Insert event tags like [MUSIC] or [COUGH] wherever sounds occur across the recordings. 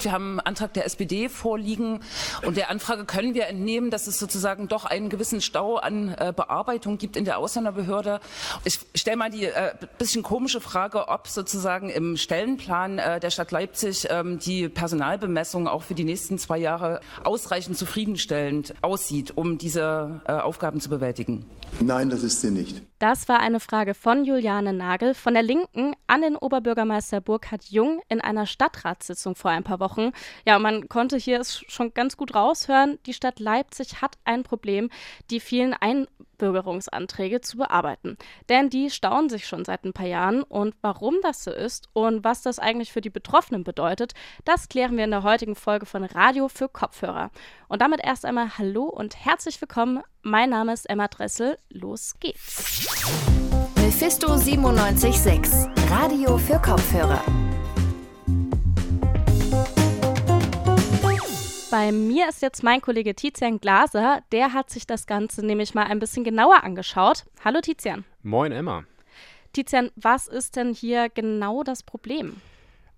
Wir haben einen Antrag der SPD vorliegen und der Anfrage können wir entnehmen, dass es sozusagen doch einen gewissen Stau an äh, Bearbeitung gibt in der Ausländerbehörde. Ich stelle mal die äh, bisschen komische Frage, ob sozusagen im Stellenplan äh, der Stadt Leipzig ähm, die Personalbemessung auch für die nächsten zwei Jahre ausreichend zufriedenstellend aussieht, um diese äh, Aufgaben zu bewältigen. Nein, das ist sie nicht. Das war eine Frage von Juliane Nagel von der Linken an den Oberbürgermeister Burkhard Jung in einer Stadtratssitzung vor ein paar Wochen. Ja, man konnte hier es schon ganz gut raushören, die Stadt Leipzig hat ein Problem, die vielen Einbürgerungsanträge zu bearbeiten. Denn die stauen sich schon seit ein paar Jahren und warum das so ist und was das eigentlich für die Betroffenen bedeutet, das klären wir in der heutigen Folge von Radio für Kopfhörer. Und damit erst einmal Hallo und herzlich willkommen. Mein Name ist Emma Dressel. Los geht's. Mephisto 976, Radio für Kopfhörer. Bei mir ist jetzt mein Kollege Tizian Glaser. Der hat sich das Ganze nämlich mal ein bisschen genauer angeschaut. Hallo Tizian. Moin Emma. Tizian, was ist denn hier genau das Problem?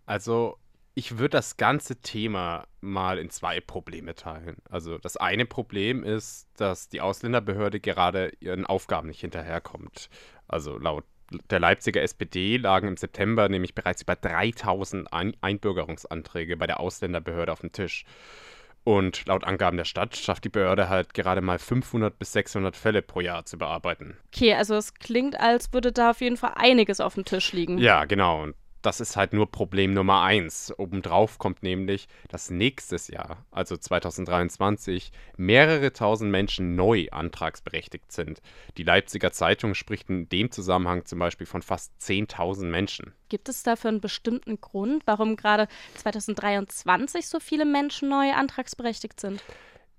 Also ich würde das ganze Thema mal in zwei Probleme teilen. Also das eine Problem ist, dass die Ausländerbehörde gerade ihren Aufgaben nicht hinterherkommt. Also laut der Leipziger SPD lagen im September nämlich bereits über 3000 Ein Einbürgerungsanträge bei der Ausländerbehörde auf dem Tisch. Und laut Angaben der Stadt schafft die Behörde halt gerade mal 500 bis 600 Fälle pro Jahr zu bearbeiten. Okay, also es klingt, als würde da auf jeden Fall einiges auf dem Tisch liegen. Ja, genau. Und das ist halt nur Problem Nummer eins. Obendrauf kommt nämlich, dass nächstes Jahr, also 2023, mehrere tausend Menschen neu antragsberechtigt sind. Die Leipziger Zeitung spricht in dem Zusammenhang zum Beispiel von fast 10.000 Menschen. Gibt es dafür einen bestimmten Grund, warum gerade 2023 so viele Menschen neu antragsberechtigt sind?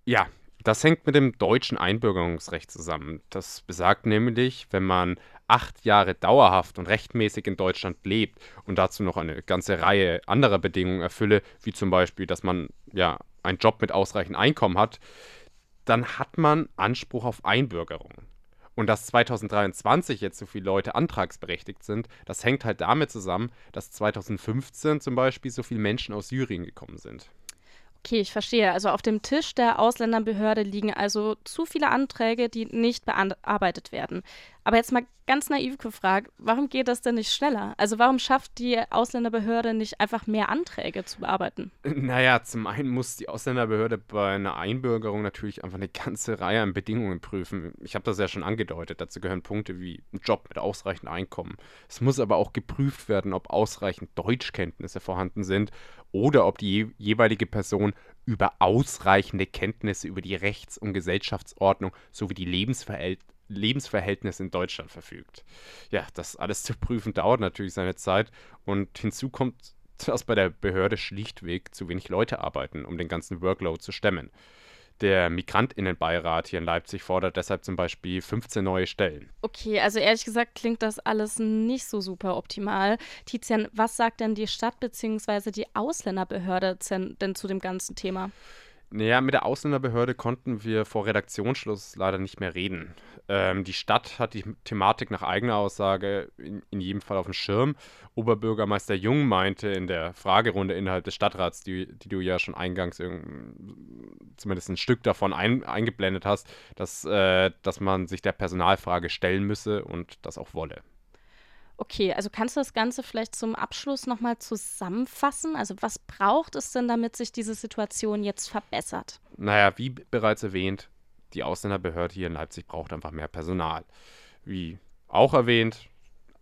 Ja, das hängt mit dem deutschen Einbürgerungsrecht zusammen. Das besagt nämlich, wenn man acht Jahre dauerhaft und rechtmäßig in Deutschland lebt und dazu noch eine ganze Reihe anderer Bedingungen erfülle, wie zum Beispiel, dass man ja einen Job mit ausreichend Einkommen hat, dann hat man Anspruch auf Einbürgerung. Und dass 2023 jetzt so viele Leute antragsberechtigt sind, das hängt halt damit zusammen, dass 2015 zum Beispiel so viele Menschen aus Syrien gekommen sind. Okay, ich verstehe. Also auf dem Tisch der Ausländerbehörde liegen also zu viele Anträge, die nicht bearbeitet werden. Aber jetzt mal ganz naiv gefragt, warum geht das denn nicht schneller? Also warum schafft die Ausländerbehörde nicht einfach mehr Anträge zu bearbeiten? [LAUGHS] Naja, zum einen muss die Ausländerbehörde bei einer Einbürgerung natürlich einfach eine ganze Reihe an Bedingungen prüfen. Ich habe das ja schon angedeutet. Dazu gehören Punkte wie ein Job mit ausreichend Einkommen. Es muss aber auch geprüft werden, ob ausreichend Deutschkenntnisse vorhanden sind oder ob die jeweilige Person über ausreichende Kenntnisse über die Rechts- und Gesellschaftsordnung sowie die Lebensverhältnisse Lebensverhältnis in Deutschland verfügt. Ja, das alles zu prüfen dauert natürlich seine Zeit und hinzu kommt, dass bei der Behörde schlichtweg zu wenig Leute arbeiten, um den ganzen Workload zu stemmen. Der Migrantinnenbeirat hier in Leipzig fordert deshalb zum Beispiel 15 neue Stellen. Okay, also ehrlich gesagt klingt das alles nicht so super optimal. Tizian, was sagt denn die Stadt bzw. die Ausländerbehörde denn zu dem ganzen Thema? Naja, mit der Ausländerbehörde konnten wir vor Redaktionsschluss leider nicht mehr reden. Ähm, die Stadt hat die Thematik nach eigener Aussage in, in, jedem Fall auf dem Schirm. Oberbürgermeister Jung meinte in der Fragerunde innerhalb des Stadtrats, die, die du ja schon eingangs zumindest ein Stück davon ein, eingeblendet hast, dass, äh, dass man sich der Personalfrage stellen müsse und das auch wolle. Okay, also kannst du das Ganze vielleicht zum Abschluss nochmal zusammenfassen? Also was braucht es denn, damit sich diese Situation jetzt verbessert? Naja, wie bereits erwähnt, die Ausländerbehörde hier in Leipzig braucht einfach mehr Personal. Wie auch erwähnt,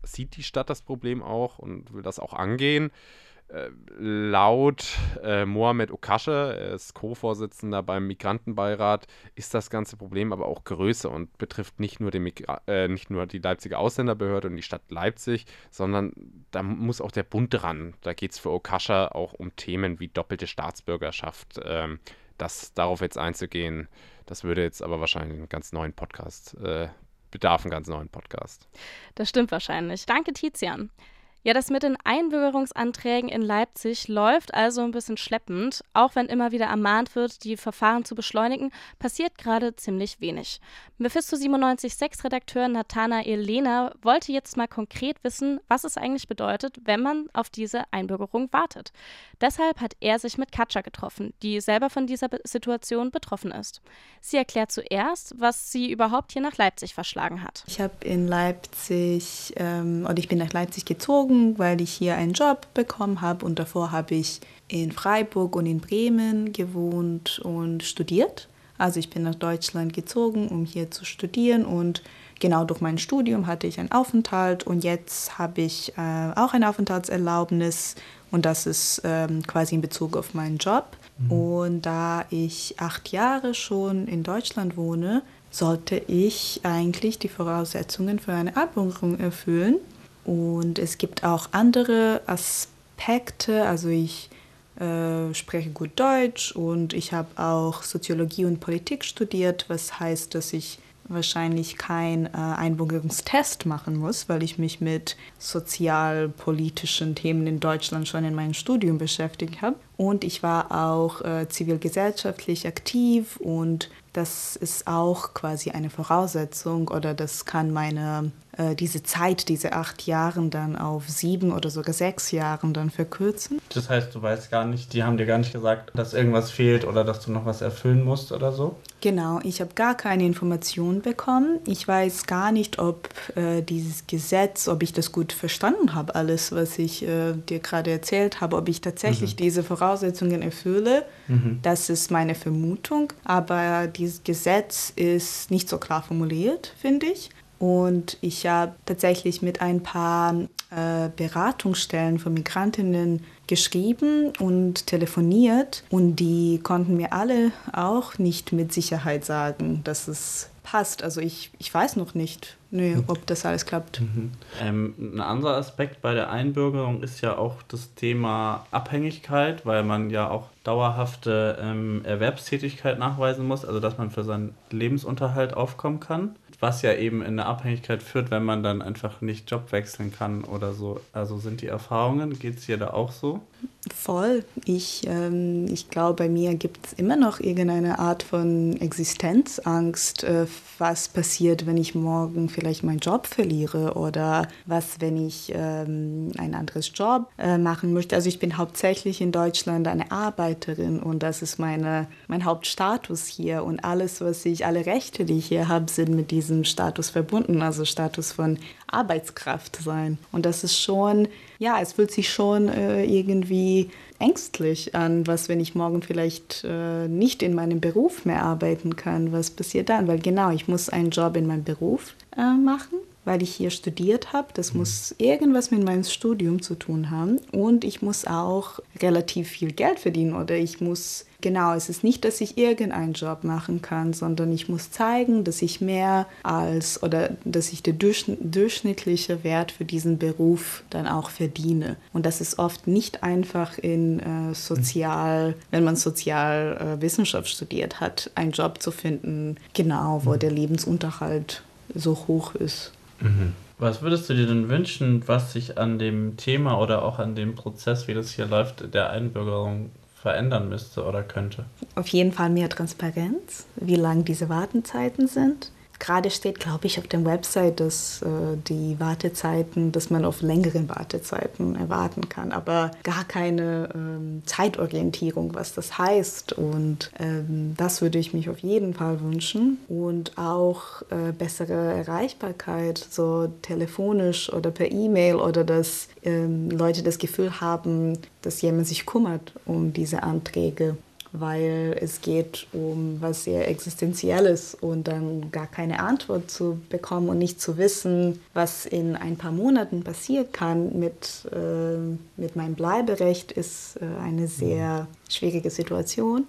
sieht die Stadt das Problem auch und will das auch angehen. Äh, laut äh, Mohamed Okasche, er ist Co-Vorsitzender beim Migrantenbeirat, ist das ganze Problem aber auch größer und betrifft nicht nur, äh, nicht nur die Leipziger Ausländerbehörde und die Stadt Leipzig, sondern da muss auch der Bund dran. Da geht es für Okasche auch um Themen wie doppelte Staatsbürgerschaft. Ähm, das darauf jetzt einzugehen, das würde jetzt aber wahrscheinlich einen ganz neuen Podcast, äh, bedarf einen ganz neuen Podcast. Das stimmt wahrscheinlich. Danke, Tizian. Ja, das mit den Einbürgerungsanträgen in Leipzig läuft also ein bisschen schleppend. Auch wenn immer wieder ermahnt wird, die Verfahren zu beschleunigen, passiert gerade ziemlich wenig. Mephisto 97.6 Redakteur Nathanael Lehner wollte jetzt mal konkret wissen, was es eigentlich bedeutet, wenn man auf diese Einbürgerung wartet. Deshalb hat er sich mit Katja getroffen, die selber von dieser Situation betroffen ist. Sie erklärt zuerst, was sie überhaupt hier nach Leipzig verschlagen hat. Ich habe in Leipzig, ähm, oder ich bin nach Leipzig gezogen, weil ich hier einen Job bekommen habe und davor habe ich in Freiburg und in Bremen gewohnt und studiert. Also ich bin nach Deutschland gezogen, um hier zu studieren und genau durch mein Studium hatte ich einen Aufenthalt und jetzt habe ich äh, auch eine Aufenthaltserlaubnis und das ist ähm, quasi in Bezug auf meinen Job. Mhm. Und da ich acht Jahre schon in Deutschland wohne, sollte ich eigentlich die Voraussetzungen für eine Einbürgerung erfüllen. Und es gibt auch andere Aspekte. Also ich äh, spreche gut Deutsch und ich habe auch Soziologie und Politik studiert, was heißt, dass ich wahrscheinlich keinen äh, Einbürgerungstest machen muss, weil ich mich mit sozialpolitischen Themen in Deutschland schon in meinem Studium beschäftigt habe. Und ich war auch äh, zivilgesellschaftlich aktiv und das ist auch quasi eine Voraussetzung oder das kann meine äh, diese Zeit, diese acht Jahren dann auf sieben oder sogar sechs Jahren dann verkürzen. Das heißt, du weißt gar nicht, die haben dir gar nicht gesagt, dass irgendwas fehlt oder dass du noch was erfüllen musst oder so? Genau, ich habe gar keine Informationen bekommen. Ich weiß gar nicht, ob äh, dieses Gesetz, ob ich das gut verstanden habe, alles, was ich äh, dir gerade erzählt habe, ob ich tatsächlich mhm. diese Voraussetzungen erfülle. Mhm. Das ist meine Vermutung. Aber dieses Gesetz ist nicht so klar formuliert, finde ich. Und ich habe tatsächlich mit ein paar äh, Beratungsstellen von Migrantinnen geschrieben und telefoniert und die konnten mir alle auch nicht mit Sicherheit sagen, dass es passt. Also ich, ich weiß noch nicht, nee, hm. ob das alles klappt. Mhm. Ähm, ein anderer Aspekt bei der Einbürgerung ist ja auch das Thema Abhängigkeit, weil man ja auch dauerhafte ähm, Erwerbstätigkeit nachweisen muss, also dass man für seinen Lebensunterhalt aufkommen kann was ja eben in eine Abhängigkeit führt, wenn man dann einfach nicht Job wechseln kann oder so. Also sind die Erfahrungen, geht es dir da auch so? Voll. Ich, ähm, ich glaube, bei mir gibt es immer noch irgendeine Art von Existenzangst, äh, was passiert, wenn ich morgen vielleicht meinen Job verliere oder was, wenn ich ähm, ein anderes Job äh, machen möchte. Also ich bin hauptsächlich in Deutschland eine Arbeiterin und das ist meine, mein Hauptstatus hier und alles, was ich, alle Rechte, die ich hier habe, sind mit diesem Status verbunden, also Status von Arbeitskraft sein. Und das ist schon, ja, es fühlt sich schon äh, irgendwie ängstlich an, was, wenn ich morgen vielleicht äh, nicht in meinem Beruf mehr arbeiten kann, was passiert dann? Weil genau, ich muss einen Job in meinem Beruf äh, machen weil ich hier studiert habe. Das mhm. muss irgendwas mit meinem Studium zu tun haben. Und ich muss auch relativ viel Geld verdienen oder ich muss, genau, es ist nicht, dass ich irgendeinen Job machen kann, sondern ich muss zeigen, dass ich mehr als oder dass ich den durchschnittliche Wert für diesen Beruf dann auch verdiene. Und das ist oft nicht einfach in äh, sozial, wenn man Sozialwissenschaft äh, studiert hat, einen Job zu finden, genau, wo mhm. der Lebensunterhalt so hoch ist. Mhm. Was würdest du dir denn wünschen, was sich an dem Thema oder auch an dem Prozess, wie das hier läuft, der Einbürgerung verändern müsste oder könnte? Auf jeden Fall mehr Transparenz, wie lang diese Wartenzeiten sind. Gerade steht, glaube ich, auf der Website, dass äh, die Wartezeiten, dass man auf längeren Wartezeiten erwarten kann, aber gar keine ähm, Zeitorientierung, was das heißt. Und ähm, das würde ich mich auf jeden Fall wünschen. Und auch äh, bessere Erreichbarkeit, so telefonisch oder per E-Mail oder dass ähm, Leute das Gefühl haben, dass jemand sich kümmert um diese Anträge weil es geht um was sehr Existenzielles und dann gar keine Antwort zu bekommen und nicht zu wissen, was in ein paar Monaten passieren kann mit, äh, mit meinem Bleiberecht, ist äh, eine sehr schwierige Situation.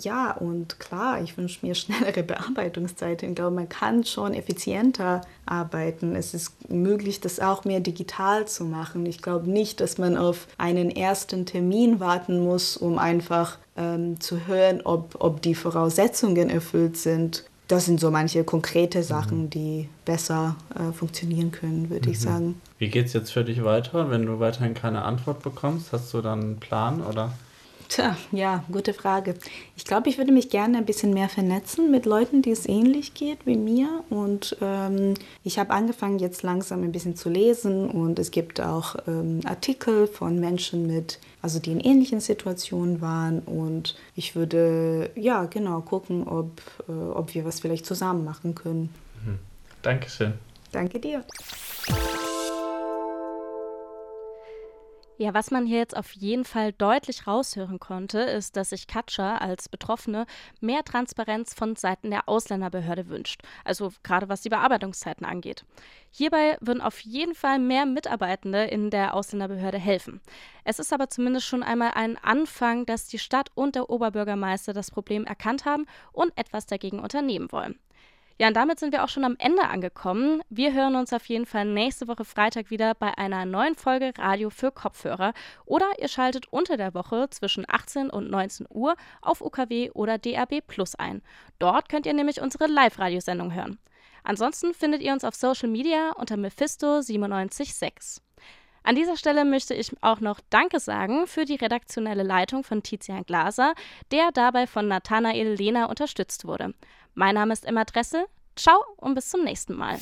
Ja, und klar, ich wünsche mir [LAUGHS] schnellere Bearbeitungszeiten. Ich glaube, man kann schon effizienter arbeiten. Es ist möglich, das auch mehr digital zu machen. Ich glaube nicht, dass man auf einen ersten Termin warten muss, um einfach ähm, zu hören, ob, ob die Voraussetzungen erfüllt sind. das sind so manche konkrete Sachen, mhm. die besser äh, funktionieren können, würde mhm. ich sagen. Wie geht es jetzt für dich weiter, wenn du weiterhin keine Antwort bekommst? Hast du dann einen Plan oder? Tja, ja, gute Frage. Ich glaube, ich würde mich gerne ein bisschen mehr vernetzen mit Leuten, die es ähnlich geht wie mir. Und ähm, ich habe angefangen, jetzt langsam ein bisschen zu lesen. Und es gibt auch ähm, Artikel von Menschen mit, also die in ähnlichen Situationen waren. Und ich würde, ja, genau, gucken, ob, äh, ob wir was vielleicht zusammen machen können. Mhm. Dankeschön. Danke dir. Ja, was man hier jetzt auf jeden Fall deutlich raushören konnte, ist, dass sich Katscha als Betroffene mehr Transparenz von Seiten der Ausländerbehörde wünscht, also gerade was die Bearbeitungszeiten angeht. Hierbei würden auf jeden Fall mehr Mitarbeitende in der Ausländerbehörde helfen. Es ist aber zumindest schon einmal ein Anfang, dass die Stadt und der Oberbürgermeister das Problem erkannt haben und etwas dagegen unternehmen wollen. Ja, und damit sind wir auch schon am Ende angekommen. Wir hören uns auf jeden Fall nächste Woche Freitag wieder bei einer neuen Folge Radio für Kopfhörer. Oder ihr schaltet unter der Woche zwischen 18 und 19 Uhr auf UKW oder DAB Plus ein. Dort könnt ihr nämlich unsere Live-Radiosendung hören. Ansonsten findet ihr uns auf Social Media unter Mephisto976. An dieser Stelle möchte ich auch noch Danke sagen für die redaktionelle Leitung von Tizian Glaser, der dabei von Nathanael Lehner unterstützt wurde. Mein Name ist Emma Dressel. Ciao und bis zum nächsten Mal.